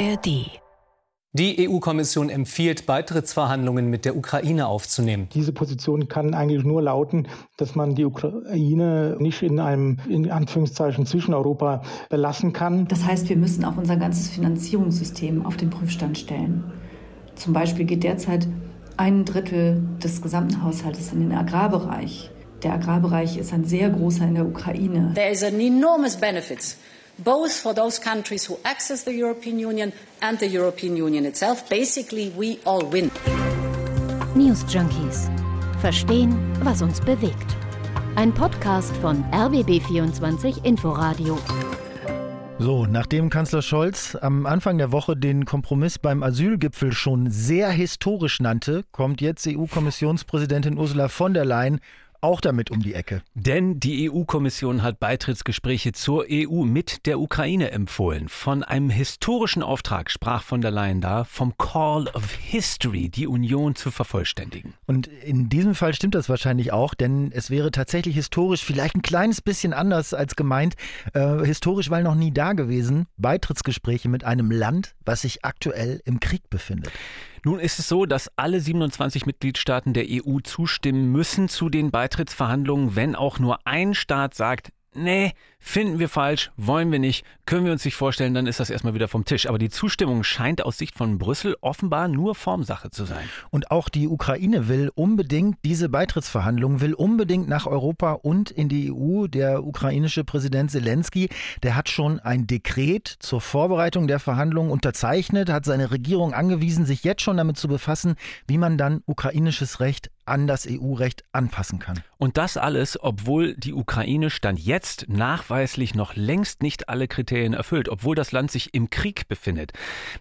ARD die EU-Kommission empfiehlt, Beitrittsverhandlungen mit der Ukraine aufzunehmen. Diese Position kann eigentlich nur lauten, dass man die Ukraine nicht in einem, in Anführungszeichen, Zwischeneuropa belassen kann. Das heißt, wir müssen auch unser ganzes Finanzierungssystem auf den Prüfstand stellen. Zum Beispiel geht derzeit ein Drittel des gesamten Haushaltes in den Agrarbereich. Der Agrarbereich ist ein sehr großer in der Ukraine. There is an enormous benefits both for those countries who access the European Union and the European Union itself. Basically, we all win. News Junkies. Verstehen, was uns bewegt. Ein Podcast von RBB24 Inforadio. So, nachdem Kanzler Scholz am Anfang der Woche den Kompromiss beim Asylgipfel schon sehr historisch nannte, kommt jetzt EU-Kommissionspräsidentin Ursula von der Leyen auch damit um die Ecke. Denn die EU-Kommission hat Beitrittsgespräche zur EU mit der Ukraine empfohlen. Von einem historischen Auftrag sprach von der Leyen da, vom Call of History, die Union zu vervollständigen. Und in diesem Fall stimmt das wahrscheinlich auch, denn es wäre tatsächlich historisch vielleicht ein kleines bisschen anders als gemeint. Äh, historisch, weil noch nie da gewesen. Beitrittsgespräche mit einem Land, was sich aktuell im Krieg befindet. Nun ist es so, dass alle 27 Mitgliedstaaten der EU zustimmen müssen zu den Beitrittsverhandlungen, wenn auch nur ein Staat sagt, nee, finden wir falsch, wollen wir nicht, können wir uns nicht vorstellen, dann ist das erstmal wieder vom Tisch. Aber die Zustimmung scheint aus Sicht von Brüssel offenbar nur Formsache zu sein. Und auch die Ukraine will unbedingt diese Beitrittsverhandlungen, will unbedingt nach Europa und in die EU. Der ukrainische Präsident Zelensky, der hat schon ein Dekret zur Vorbereitung der Verhandlungen unterzeichnet, hat seine Regierung angewiesen, sich jetzt schon damit zu befassen, wie man dann ukrainisches Recht an das EU-Recht anpassen kann. Und das alles, obwohl die Ukraine Stand jetzt nachweislich noch längst nicht alle Kriterien erfüllt, obwohl das Land sich im Krieg befindet.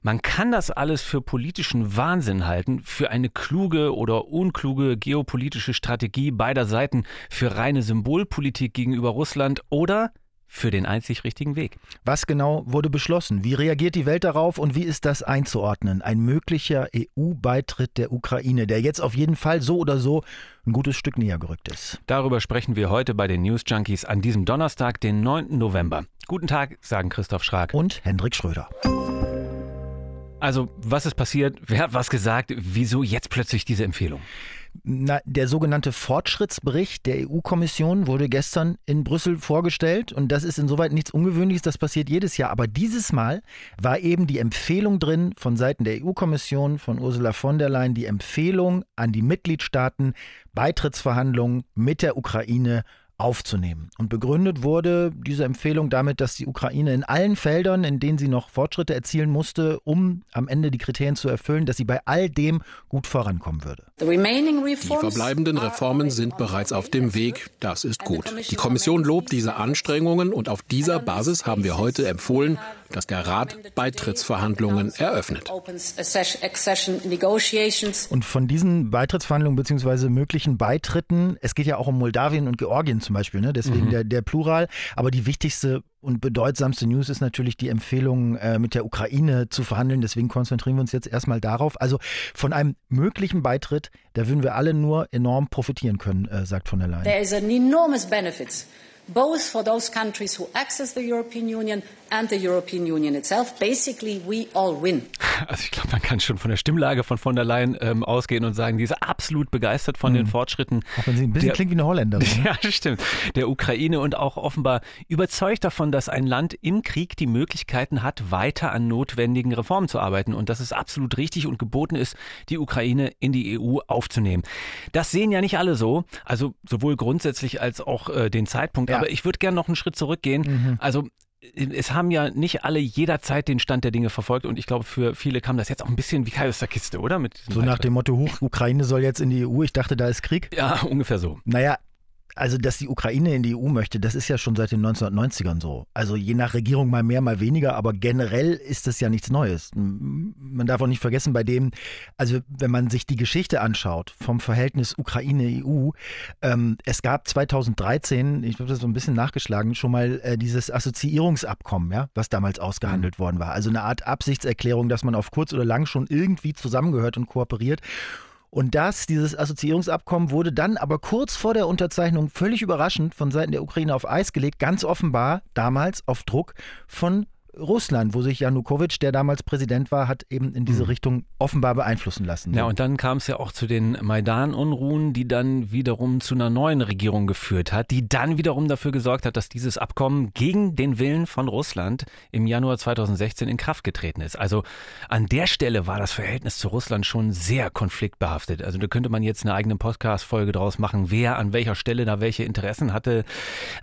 Man kann das alles für politischen Wahnsinn halten, für eine kluge oder unkluge geopolitische Strategie beider Seiten, für reine Symbolpolitik gegenüber Russland oder für den einzig richtigen Weg. Was genau wurde beschlossen? Wie reagiert die Welt darauf und wie ist das einzuordnen? Ein möglicher EU-Beitritt der Ukraine, der jetzt auf jeden Fall so oder so ein gutes Stück näher gerückt ist. Darüber sprechen wir heute bei den News Junkies an diesem Donnerstag, den 9. November. Guten Tag, sagen Christoph Schrag und Hendrik Schröder. Also, was ist passiert? Wer hat was gesagt? Wieso jetzt plötzlich diese Empfehlung? Na, der sogenannte Fortschrittsbericht der EU-Kommission wurde gestern in Brüssel vorgestellt und das ist insoweit nichts Ungewöhnliches, das passiert jedes Jahr. Aber dieses Mal war eben die Empfehlung drin von Seiten der EU-Kommission, von Ursula von der Leyen, die Empfehlung an die Mitgliedstaaten, Beitrittsverhandlungen mit der Ukraine aufzunehmen. Und begründet wurde diese Empfehlung damit, dass die Ukraine in allen Feldern, in denen sie noch Fortschritte erzielen musste, um am Ende die Kriterien zu erfüllen, dass sie bei all dem gut vorankommen würde. Die verbleibenden Reformen sind bereits auf dem Weg. Das ist gut. Die Kommission lobt diese Anstrengungen und auf dieser Basis haben wir heute empfohlen, dass der Rat Beitrittsverhandlungen eröffnet. Und von diesen Beitrittsverhandlungen bzw. möglichen Beitritten, es geht ja auch um Moldawien und Georgien zum Beispiel, ne? deswegen mhm. der, der Plural, aber die wichtigste und bedeutsamste News ist natürlich die Empfehlung, äh, mit der Ukraine zu verhandeln. Deswegen konzentrieren wir uns jetzt erstmal darauf. Also von einem möglichen Beitritt, da würden wir alle nur enorm profitieren können, äh, sagt von der Leyen. There is an enormous benefits both for those countries who access the European Union and the European Union itself. Basically, we all win. Also ich glaube, man kann schon von der Stimmlage von von der Leyen ähm, ausgehen und sagen, die ist absolut begeistert von mhm. den Fortschritten. Auch wenn sie ein bisschen der, klingt wie eine Holländerin. Ne? Ja, stimmt. Der Ukraine und auch offenbar überzeugt davon, dass ein Land im Krieg die Möglichkeiten hat, weiter an notwendigen Reformen zu arbeiten und dass es absolut richtig und geboten ist, die Ukraine in die EU aufzunehmen. Das sehen ja nicht alle so, also sowohl grundsätzlich als auch äh, den Zeitpunkt. Ja. Aber ich würde gerne noch einen Schritt zurückgehen. Mhm. Also es haben ja nicht alle jederzeit den Stand der Dinge verfolgt und ich glaube, für viele kam das jetzt auch ein bisschen wie Kai aus der Kiste, oder? Mit so nach dem Motto, Huch, Ukraine soll jetzt in die EU, ich dachte, da ist Krieg. Ja, ungefähr so. Naja, also, dass die Ukraine in die EU möchte, das ist ja schon seit den 1990ern so. Also je nach Regierung mal mehr, mal weniger, aber generell ist das ja nichts Neues. Man darf auch nicht vergessen, bei dem, also wenn man sich die Geschichte anschaut vom Verhältnis Ukraine-EU, ähm, es gab 2013, ich habe das so ein bisschen nachgeschlagen, schon mal äh, dieses Assoziierungsabkommen, ja, was damals ausgehandelt mhm. worden war. Also eine Art Absichtserklärung, dass man auf kurz oder lang schon irgendwie zusammengehört und kooperiert. Und das, dieses Assoziierungsabkommen, wurde dann aber kurz vor der Unterzeichnung völlig überraschend von Seiten der Ukraine auf Eis gelegt, ganz offenbar damals auf Druck von Russland, wo sich Janukowitsch, der damals Präsident war, hat eben in diese mhm. Richtung offenbar beeinflussen lassen. Ja, und dann kam es ja auch zu den Maidan-Unruhen, die dann wiederum zu einer neuen Regierung geführt hat, die dann wiederum dafür gesorgt hat, dass dieses Abkommen gegen den Willen von Russland im Januar 2016 in Kraft getreten ist. Also an der Stelle war das Verhältnis zu Russland schon sehr konfliktbehaftet. Also da könnte man jetzt eine eigene Podcast-Folge draus machen, wer an welcher Stelle da welche Interessen hatte.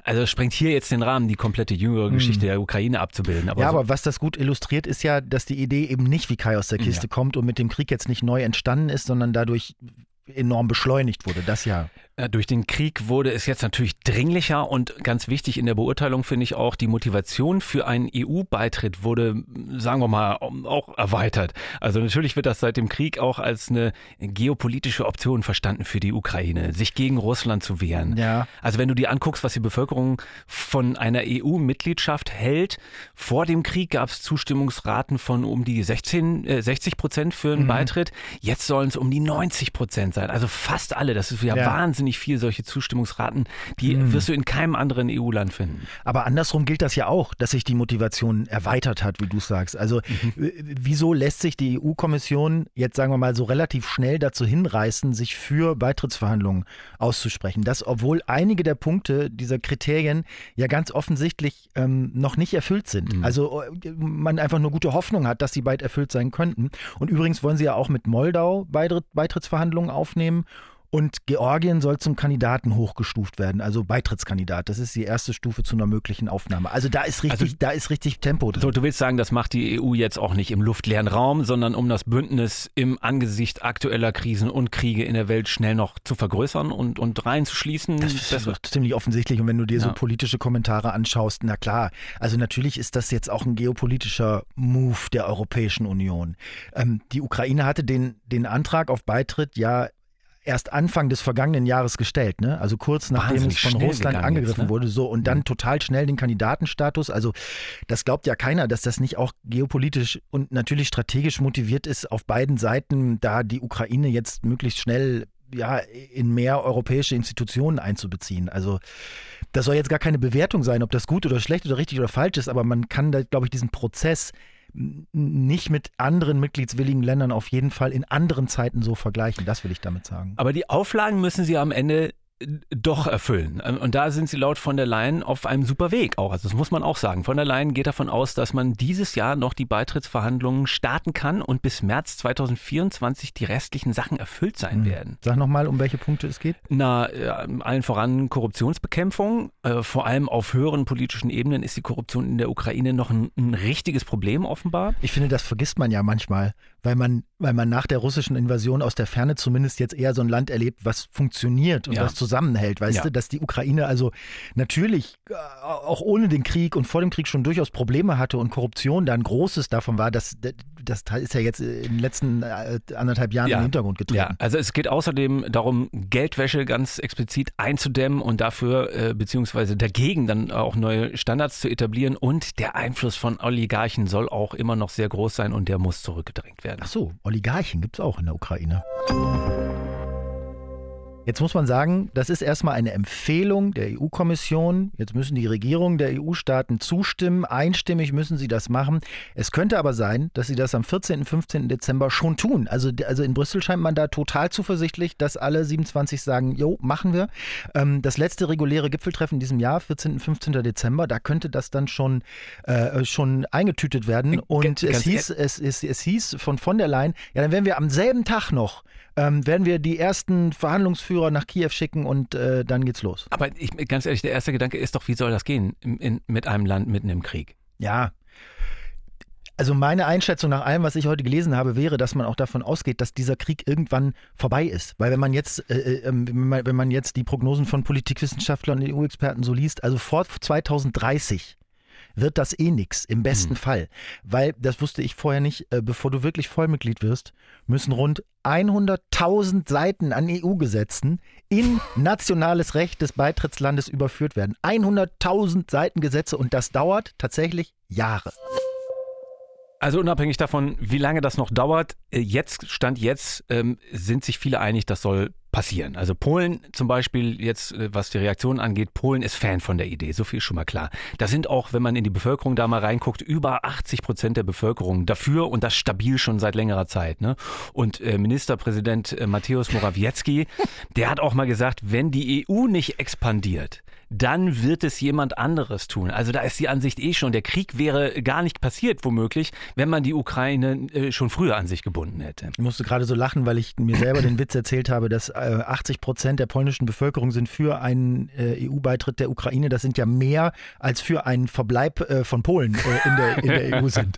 Also es sprengt hier jetzt den Rahmen, die komplette jüngere Geschichte mhm. der Ukraine abzubilden. Aber ja, so aber was das gut illustriert, ist ja, dass die Idee eben nicht wie Kai aus der Kiste ja. kommt und mit dem Krieg jetzt nicht neu entstanden ist, sondern dadurch enorm beschleunigt wurde. Das ja. Äh, durch den Krieg wurde es jetzt natürlich dringlicher und ganz wichtig in der Beurteilung finde ich auch, die Motivation für einen EU-Beitritt wurde, sagen wir mal, auch erweitert. Also natürlich wird das seit dem Krieg auch als eine geopolitische Option verstanden für die Ukraine, sich gegen Russland zu wehren. Ja. Also wenn du dir anguckst, was die Bevölkerung von einer EU-Mitgliedschaft hält, vor dem Krieg gab es Zustimmungsraten von um die 16, äh, 60 Prozent für einen mhm. Beitritt. Jetzt sollen es um die 90 Prozent sein. Also fast alle. Das ist ja, ja. wahnsinnig wahnsinnig viel solche Zustimmungsraten, die mhm. wirst du in keinem anderen EU-Land finden. Aber andersrum gilt das ja auch, dass sich die Motivation erweitert hat, wie du sagst. Also mhm. wieso lässt sich die EU-Kommission jetzt, sagen wir mal, so relativ schnell dazu hinreißen, sich für Beitrittsverhandlungen auszusprechen? Das, obwohl einige der Punkte dieser Kriterien ja ganz offensichtlich ähm, noch nicht erfüllt sind. Mhm. Also äh, man einfach nur gute Hoffnung hat, dass sie bald erfüllt sein könnten. Und übrigens wollen sie ja auch mit Moldau Beitrittsverhandlungen aufnehmen und Georgien soll zum Kandidaten hochgestuft werden, also Beitrittskandidat. Das ist die erste Stufe zu einer möglichen Aufnahme. Also da ist richtig, also, da ist richtig Tempo drin. So, du willst sagen, das macht die EU jetzt auch nicht im luftleeren Raum, sondern um das Bündnis im Angesicht aktueller Krisen und Kriege in der Welt schnell noch zu vergrößern und, und reinzuschließen. Das ist das ziemlich offensichtlich. Und wenn du dir ja. so politische Kommentare anschaust, na klar, also natürlich ist das jetzt auch ein geopolitischer Move der Europäischen Union. Ähm, die Ukraine hatte den, den Antrag auf Beitritt ja erst Anfang des vergangenen Jahres gestellt, ne? Also kurz nachdem es von Russland angegriffen jetzt, ne? wurde, so und dann total schnell den Kandidatenstatus. Also das glaubt ja keiner, dass das nicht auch geopolitisch und natürlich strategisch motiviert ist, auf beiden Seiten da die Ukraine jetzt möglichst schnell ja in mehr europäische Institutionen einzubeziehen. Also das soll jetzt gar keine Bewertung sein, ob das gut oder schlecht oder richtig oder falsch ist, aber man kann da, glaube ich, diesen Prozess nicht mit anderen mitgliedswilligen Ländern auf jeden Fall in anderen Zeiten so vergleichen. Das will ich damit sagen. Aber die Auflagen müssen Sie am Ende doch erfüllen. Und da sind sie laut von der Leyen auf einem super Weg auch. Also das muss man auch sagen. Von der Leyen geht davon aus, dass man dieses Jahr noch die Beitrittsverhandlungen starten kann und bis März 2024 die restlichen Sachen erfüllt sein mhm. werden. Sag nochmal, um welche Punkte es geht. Na, äh, allen voran Korruptionsbekämpfung. Äh, vor allem auf höheren politischen Ebenen ist die Korruption in der Ukraine noch ein, ein richtiges Problem offenbar. Ich finde, das vergisst man ja manchmal, weil man, weil man nach der russischen Invasion aus der Ferne zumindest jetzt eher so ein Land erlebt, was funktioniert und ja. was zusammenhält, weißt ja. du, dass die Ukraine also natürlich äh, auch ohne den Krieg und vor dem Krieg schon durchaus Probleme hatte und Korruption da ein großes davon war, dass das ist ja jetzt in den letzten äh, anderthalb Jahren ja. im Hintergrund getreten. Ja, also es geht außerdem darum, Geldwäsche ganz explizit einzudämmen und dafür äh, beziehungsweise dagegen dann auch neue Standards zu etablieren und der Einfluss von Oligarchen soll auch immer noch sehr groß sein und der muss zurückgedrängt werden. Ach so, Oligarchen gibt es auch in der Ukraine. Jetzt muss man sagen, das ist erstmal eine Empfehlung der EU-Kommission. Jetzt müssen die Regierungen der EU-Staaten zustimmen. Einstimmig müssen sie das machen. Es könnte aber sein, dass sie das am 14. und 15. Dezember schon tun. Also, also in Brüssel scheint man da total zuversichtlich, dass alle 27 sagen, jo, machen wir. Ähm, das letzte reguläre Gipfeltreffen in diesem Jahr, 14. und 15. Dezember, da könnte das dann schon, äh, schon eingetütet werden. Und es hieß, es, es, es hieß von von der Leyen, ja, dann werden wir am selben Tag noch ähm, werden wir die ersten Verhandlungsführer nach Kiew schicken und äh, dann geht's los. Aber ich, ganz ehrlich, der erste Gedanke ist doch, wie soll das gehen in, in, mit einem Land mitten im Krieg? Ja, also meine Einschätzung nach allem, was ich heute gelesen habe, wäre, dass man auch davon ausgeht, dass dieser Krieg irgendwann vorbei ist. Weil wenn man jetzt, äh, äh ähm, wenn man jetzt die Prognosen von Politikwissenschaftlern und EU-Experten so liest, also vor 2030 wird das eh nix, im besten mhm. Fall. Weil, das wusste ich vorher nicht, äh, bevor du wirklich Vollmitglied wirst, müssen rund 100.000 Seiten an EU-Gesetzen in nationales Recht des Beitrittslandes überführt werden. 100.000 Seiten Gesetze und das dauert tatsächlich Jahre. Also unabhängig davon, wie lange das noch dauert, äh, jetzt, Stand jetzt, ähm, sind sich viele einig, das soll passieren. Also Polen zum Beispiel jetzt, äh, was die Reaktion angeht, Polen ist Fan von der Idee, so viel ist schon mal klar. Da sind auch, wenn man in die Bevölkerung da mal reinguckt, über 80 Prozent der Bevölkerung dafür und das stabil schon seit längerer Zeit. Ne? Und äh, Ministerpräsident äh, Mateusz Morawiecki, der hat auch mal gesagt, wenn die EU nicht expandiert, dann wird es jemand anderes tun. Also da ist die Ansicht eh schon, der Krieg wäre gar nicht passiert, womöglich, wenn man die Ukraine äh, schon früher an sich gebunden hätte. Ich musste gerade so lachen, weil ich mir selber den Witz erzählt habe, dass 80 äh, Prozent der polnischen Bevölkerung sind für einen äh, EU-Beitritt der Ukraine. Das sind ja mehr als für einen Verbleib von Polen in der, in der EU sind.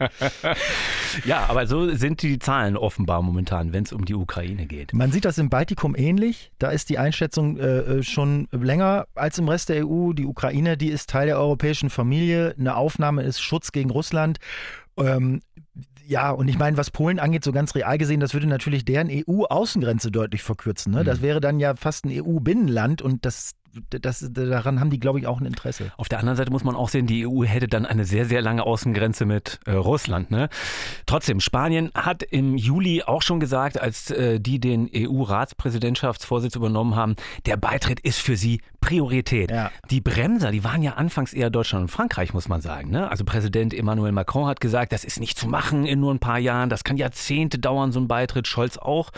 Ja, aber so sind die Zahlen offenbar momentan, wenn es um die Ukraine geht. Man sieht das im Baltikum ähnlich. Da ist die Einschätzung schon länger als im Rest der EU. Die Ukraine, die ist Teil der europäischen Familie. Eine Aufnahme ist Schutz gegen Russland. Ähm, ja, und ich meine, was Polen angeht, so ganz real gesehen, das würde natürlich deren EU-Außengrenze deutlich verkürzen. Ne? Das mhm. wäre dann ja fast ein EU-Binnenland und das das, daran haben die, glaube ich, auch ein Interesse. Auf der anderen Seite muss man auch sehen, die EU hätte dann eine sehr, sehr lange Außengrenze mit äh, Russland. Ne? Trotzdem, Spanien hat im Juli auch schon gesagt, als äh, die den EU-Ratspräsidentschaftsvorsitz übernommen haben, der Beitritt ist für sie Priorität. Ja. Die Bremser, die waren ja anfangs eher Deutschland und Frankreich, muss man sagen. Ne? Also Präsident Emmanuel Macron hat gesagt, das ist nicht zu machen in nur ein paar Jahren, das kann Jahrzehnte dauern, so ein Beitritt, Scholz auch.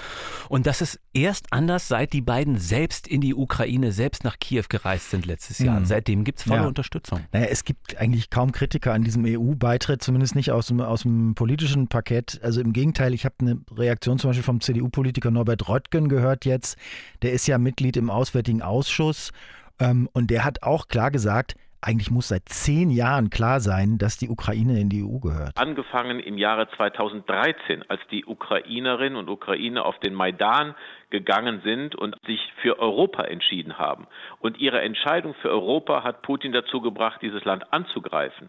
Und das ist erst anders, seit die beiden selbst in die Ukraine, selbst nach Kiew gereist sind letztes Jahr. Mhm. Seitdem gibt es volle ja. Unterstützung. Naja, es gibt eigentlich kaum Kritiker an diesem EU-Beitritt, zumindest nicht aus dem, aus dem politischen Parkett. Also im Gegenteil, ich habe eine Reaktion zum Beispiel vom CDU-Politiker Norbert Röttgen gehört jetzt. Der ist ja Mitglied im Auswärtigen Ausschuss ähm, und der hat auch klar gesagt, eigentlich muss seit zehn Jahren klar sein, dass die Ukraine in die EU gehört. Angefangen im Jahre 2013, als die Ukrainerinnen und Ukrainer auf den Maidan gegangen sind und sich für Europa entschieden haben. Und ihre Entscheidung für Europa hat Putin dazu gebracht, dieses Land anzugreifen.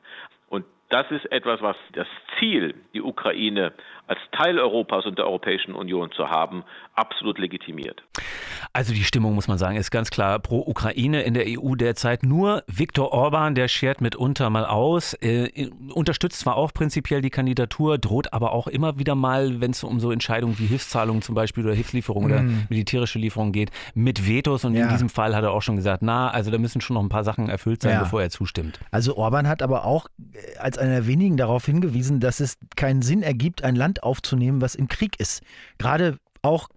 Das ist etwas, was das Ziel, die Ukraine als Teil Europas und der Europäischen Union zu haben, absolut legitimiert. Also die Stimmung, muss man sagen, ist ganz klar pro Ukraine in der EU derzeit. Nur Viktor Orban, der schert mitunter mal aus, äh, unterstützt zwar auch prinzipiell die Kandidatur, droht aber auch immer wieder mal, wenn es um so Entscheidungen wie Hilfszahlungen zum Beispiel oder Hilfslieferungen mm. oder militärische Lieferungen geht, mit Vetos. Und ja. in diesem Fall hat er auch schon gesagt, na, also da müssen schon noch ein paar Sachen erfüllt sein, ja. bevor er zustimmt. Also Orban hat aber auch äh, als einer der wenigen darauf hingewiesen, dass es keinen Sinn ergibt, ein Land aufzunehmen, was im Krieg ist. Gerade auch,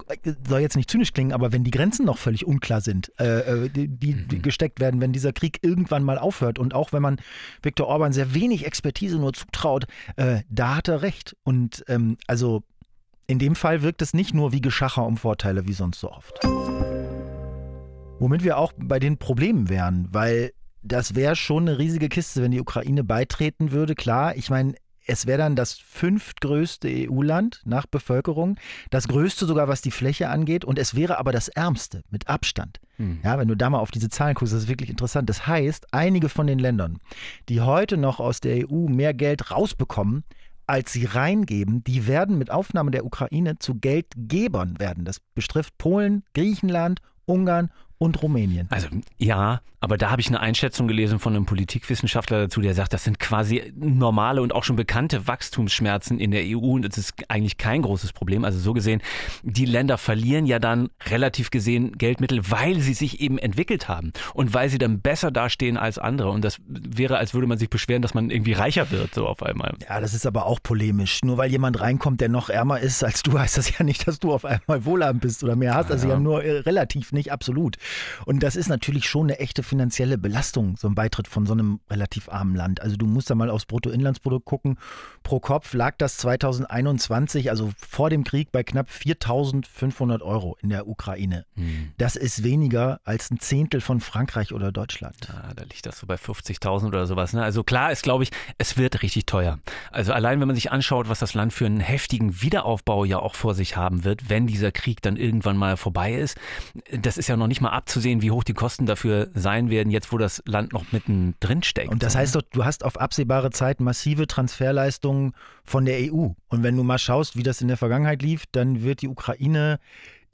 soll jetzt nicht zynisch klingen, aber wenn die Grenzen noch völlig unklar sind, äh, äh die, die, die, mhm. gesteckt werden, wenn dieser Krieg irgendwann mal aufhört und auch wenn man Viktor Orban sehr wenig Expertise nur zutraut, äh, da hat er recht. Und ähm, also in dem Fall wirkt es nicht nur wie Geschacher um Vorteile wie sonst so oft. Womit wir auch bei den Problemen wären, weil das wäre schon eine riesige Kiste, wenn die Ukraine beitreten würde. Klar, ich meine, es wäre dann das fünftgrößte EU-Land nach Bevölkerung, das größte sogar, was die Fläche angeht, und es wäre aber das ärmste mit Abstand. Hm. Ja, wenn du da mal auf diese Zahlen guckst, das ist wirklich interessant. Das heißt, einige von den Ländern, die heute noch aus der EU mehr Geld rausbekommen, als sie reingeben, die werden mit Aufnahme der Ukraine zu Geldgebern werden. Das betrifft Polen, Griechenland, Ungarn und Rumänien. Also ja, aber da habe ich eine Einschätzung gelesen von einem Politikwissenschaftler dazu, der sagt, das sind quasi normale und auch schon bekannte Wachstumsschmerzen in der EU und das ist eigentlich kein großes Problem. Also so gesehen, die Länder verlieren ja dann relativ gesehen Geldmittel, weil sie sich eben entwickelt haben und weil sie dann besser dastehen als andere. Und das wäre, als würde man sich beschweren, dass man irgendwie reicher wird, so auf einmal. Ja, das ist aber auch polemisch. Nur weil jemand reinkommt, der noch ärmer ist als du, heißt das ja nicht, dass du auf einmal wohlhabend bist oder mehr hast. Also ja nur äh, relativ, nicht absolut. Und das ist natürlich schon eine echte finanzielle Belastung, so ein Beitritt von so einem relativ armen Land. Also du musst da mal aufs Bruttoinlandsprodukt gucken. Pro Kopf lag das 2021, also vor dem Krieg, bei knapp 4.500 Euro in der Ukraine. Hm. Das ist weniger als ein Zehntel von Frankreich oder Deutschland. Ja, da liegt das so bei 50.000 oder sowas. Ne? Also klar ist, glaube ich, es wird richtig teuer. Also allein, wenn man sich anschaut, was das Land für einen heftigen Wiederaufbau ja auch vor sich haben wird, wenn dieser Krieg dann irgendwann mal vorbei ist, das ist ja noch nicht mal abzusehen, wie hoch die Kosten dafür sein werden, jetzt wo das Land noch mittendrin steckt. Und das heißt doch, du hast auf absehbare Zeit massive Transferleistungen von der EU. Und wenn du mal schaust, wie das in der Vergangenheit lief, dann wird die Ukraine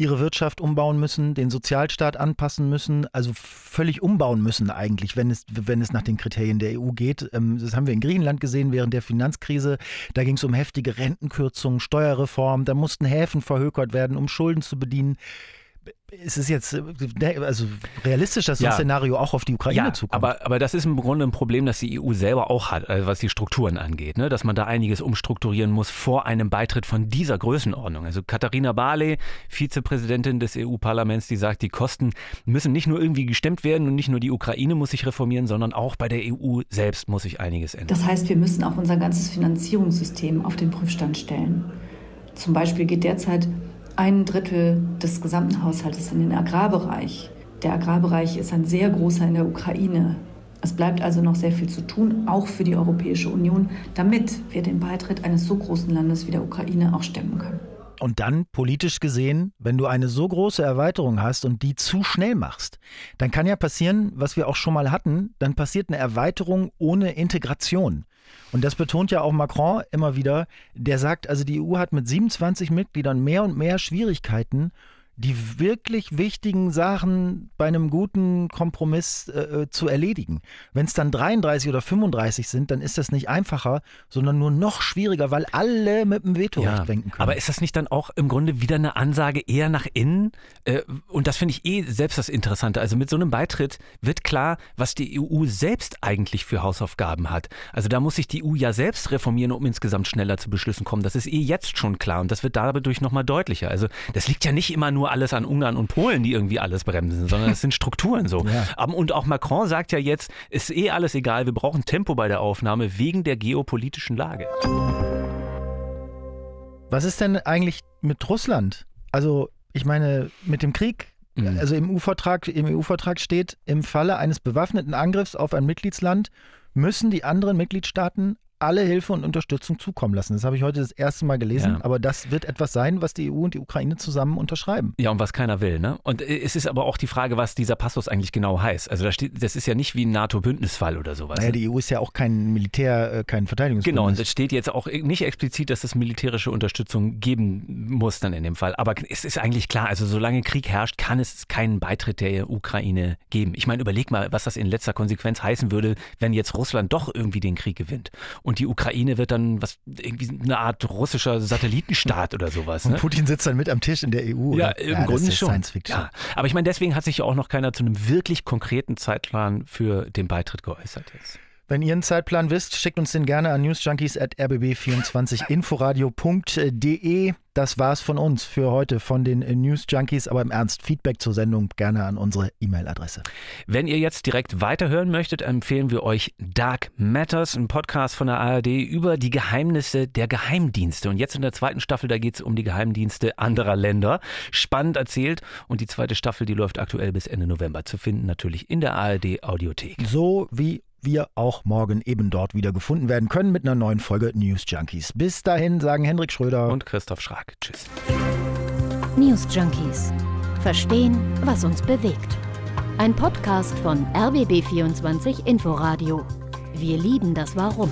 ihre Wirtschaft umbauen müssen, den Sozialstaat anpassen müssen, also völlig umbauen müssen eigentlich, wenn es, wenn es nach den Kriterien der EU geht. Ähm, das haben wir in Griechenland gesehen während der Finanzkrise. Da ging es um heftige Rentenkürzungen, Steuerreform, da mussten Häfen verhökert werden, um Schulden zu bedienen ist es jetzt äh, also realistisch, dass so ein Szenario auch auf die Ukraine ja, zukommt? Aber, aber das ist im Grunde ein Problem, das die EU selber auch hat, also was die Strukturen angeht, ne? dass man da einiges umstrukturieren muss vor einem Beitritt von dieser Größenordnung. Also Katharina Barley, Vizepräsidentin des EU-Parlaments, die sagt, die Kosten müssen nicht nur irgendwie gestemmt werden und nicht nur die Ukraine muss sich reformieren, sondern auch bei der EU selbst muss sich einiges ändern. Das heißt, wir müssen auch unser ganzes Finanzierungssystem auf den Prüfstand stellen. Zum Beispiel geht derzeit ein Drittel des gesamten Haushaltes in den Agrarbereich. Der Agrarbereich ist ein sehr großer in der Ukraine. Es bleibt also noch sehr viel zu tun, auch für die Europäische Union, damit wir den Beitritt eines so großen Landes wie der Ukraine auch stemmen können. Und dann, politisch gesehen, wenn du eine so große Erweiterung hast und die zu schnell machst, dann kann ja passieren, was wir auch schon mal hatten, dann passiert eine Erweiterung ohne Integration. Und das betont ja auch Macron immer wieder. Der sagt, also die EU hat mit 27 Mitgliedern mehr und mehr Schwierigkeiten, die wirklich wichtigen Sachen bei einem guten Kompromiss äh, äh zu erledigen. Wenn es dann 33 oder 35 sind, dann ist das nicht einfacher, sondern nur noch schwieriger, weil alle mit dem Vetorecht ja, wenken können. Aber ist das nicht dann auch im Grunde wieder eine Ansage eher nach innen? Äh, und das finde ich eh selbst das Interessante. Also mit so einem Beitritt wird klar, was die EU selbst eigentlich für Hausaufgaben hat. Also da muss sich die EU ja selbst reformieren, um insgesamt schneller zu Beschlüssen kommen. Das ist eh jetzt schon klar und das wird dadurch nochmal deutlicher. Also das liegt ja nicht immer nur alles an Ungarn und Polen, die irgendwie alles bremsen, sondern es sind Strukturen so. Ja. Und auch Macron sagt ja jetzt, ist eh alles egal, wir brauchen Tempo bei der Aufnahme wegen der geopolitischen Lage. Was ist denn eigentlich mit Russland? Also, ich meine, mit dem Krieg mhm. also im EU-Vertrag, im EU-Vertrag steht, im Falle eines bewaffneten Angriffs auf ein Mitgliedsland müssen die anderen Mitgliedstaaten alle Hilfe und Unterstützung zukommen lassen. Das habe ich heute das erste Mal gelesen, ja. aber das wird etwas sein, was die EU und die Ukraine zusammen unterschreiben. Ja, und was keiner will, ne? Und äh, es ist aber auch die Frage, was dieser Passus eigentlich genau heißt. Also da steht, das ist ja nicht wie ein NATO-Bündnisfall oder sowas. Naja, die EU ist ja auch kein Militär, äh, kein Verteidigungsbündnis. Genau, und es steht jetzt auch nicht explizit, dass es militärische Unterstützung geben muss dann in dem Fall. Aber es ist eigentlich klar, also solange Krieg herrscht, kann es keinen Beitritt der Ukraine geben. Ich meine, überleg mal, was das in letzter Konsequenz heißen würde, wenn jetzt Russland doch irgendwie den Krieg gewinnt. Und die Ukraine wird dann was irgendwie eine Art russischer Satellitenstaat oder sowas. Ne? Und Putin sitzt dann mit am Tisch in der EU. Ja, oder? im ja, Grunde schon. Science Fiction. Ja. Aber ich meine, deswegen hat sich ja auch noch keiner zu einem wirklich konkreten Zeitplan für den Beitritt geäußert jetzt. Wenn ihr einen Zeitplan wisst, schickt uns den gerne an newsjunkies.rbb24inforadio.de. Das war's von uns für heute von den News Junkies, aber im Ernst Feedback zur Sendung gerne an unsere E-Mail-Adresse. Wenn ihr jetzt direkt weiterhören möchtet, empfehlen wir euch Dark Matters, ein Podcast von der ARD über die Geheimnisse der Geheimdienste. Und jetzt in der zweiten Staffel, da geht es um die Geheimdienste anderer Länder. Spannend erzählt und die zweite Staffel, die läuft aktuell bis Ende November zu finden, natürlich in der ARD Audiothek. So wie wir auch morgen eben dort wieder gefunden werden können mit einer neuen Folge News Junkies. Bis dahin sagen Hendrik Schröder und Christoph Schrag. Tschüss. News Junkies. Verstehen, was uns bewegt. Ein Podcast von RBB24 Inforadio. Wir lieben das Warum.